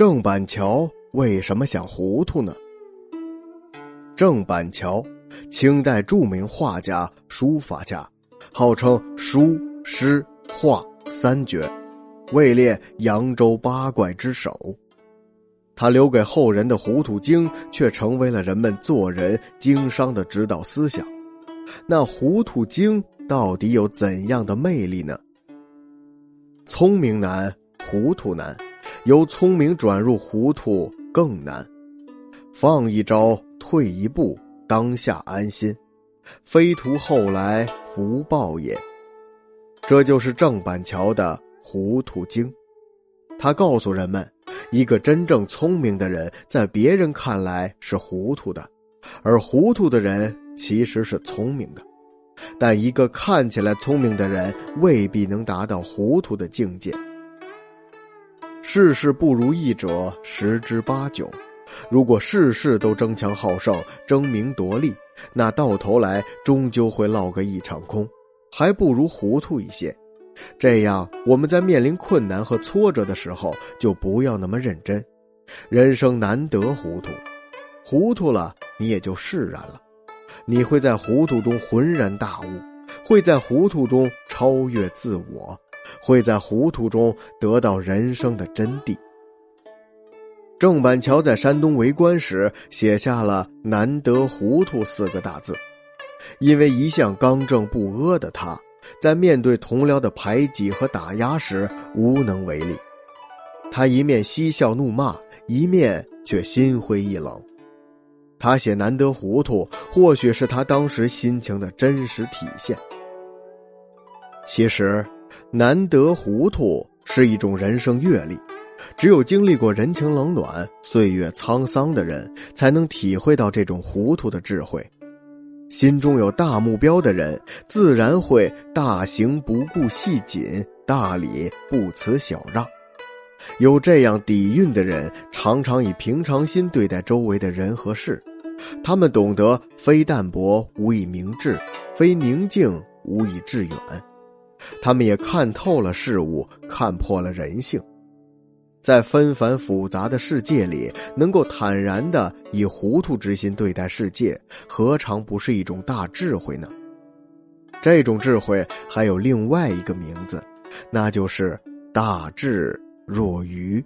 郑板桥为什么想糊涂呢？郑板桥，清代著名画家、书法家，号称书、诗、画三绝，位列扬州八怪之首。他留给后人的《糊涂经》却成为了人们做人经商的指导思想。那《糊涂经》到底有怎样的魅力呢？聪明难，糊涂难。由聪明转入糊涂更难，放一招，退一步，当下安心，非图后来福报也。这就是郑板桥的《糊涂经》，他告诉人们，一个真正聪明的人，在别人看来是糊涂的，而糊涂的人其实是聪明的。但一个看起来聪明的人，未必能达到糊涂的境界。事事不如意者十之八九，如果事事都争强好胜、争名夺利，那到头来终究会落个一场空，还不如糊涂一些。这样，我们在面临困难和挫折的时候，就不要那么认真。人生难得糊涂，糊涂了你也就释然了，你会在糊涂中浑然大悟，会在糊涂中超越自我。会在糊涂中得到人生的真谛。郑板桥在山东为官时写下了“难得糊涂”四个大字，因为一向刚正不阿的他，在面对同僚的排挤和打压时无能为力。他一面嬉笑怒骂，一面却心灰意冷。他写“难得糊涂”，或许是他当时心情的真实体现。其实。难得糊涂是一种人生阅历，只有经历过人情冷暖、岁月沧桑的人，才能体会到这种糊涂的智慧。心中有大目标的人，自然会大行不顾细谨，大礼不辞小让。有这样底蕴的人，常常以平常心对待周围的人和事。他们懂得非淡泊无以明志，非宁静无以致远。他们也看透了事物，看破了人性，在纷繁复杂的世界里，能够坦然的以糊涂之心对待世界，何尝不是一种大智慧呢？这种智慧还有另外一个名字，那就是大智若愚。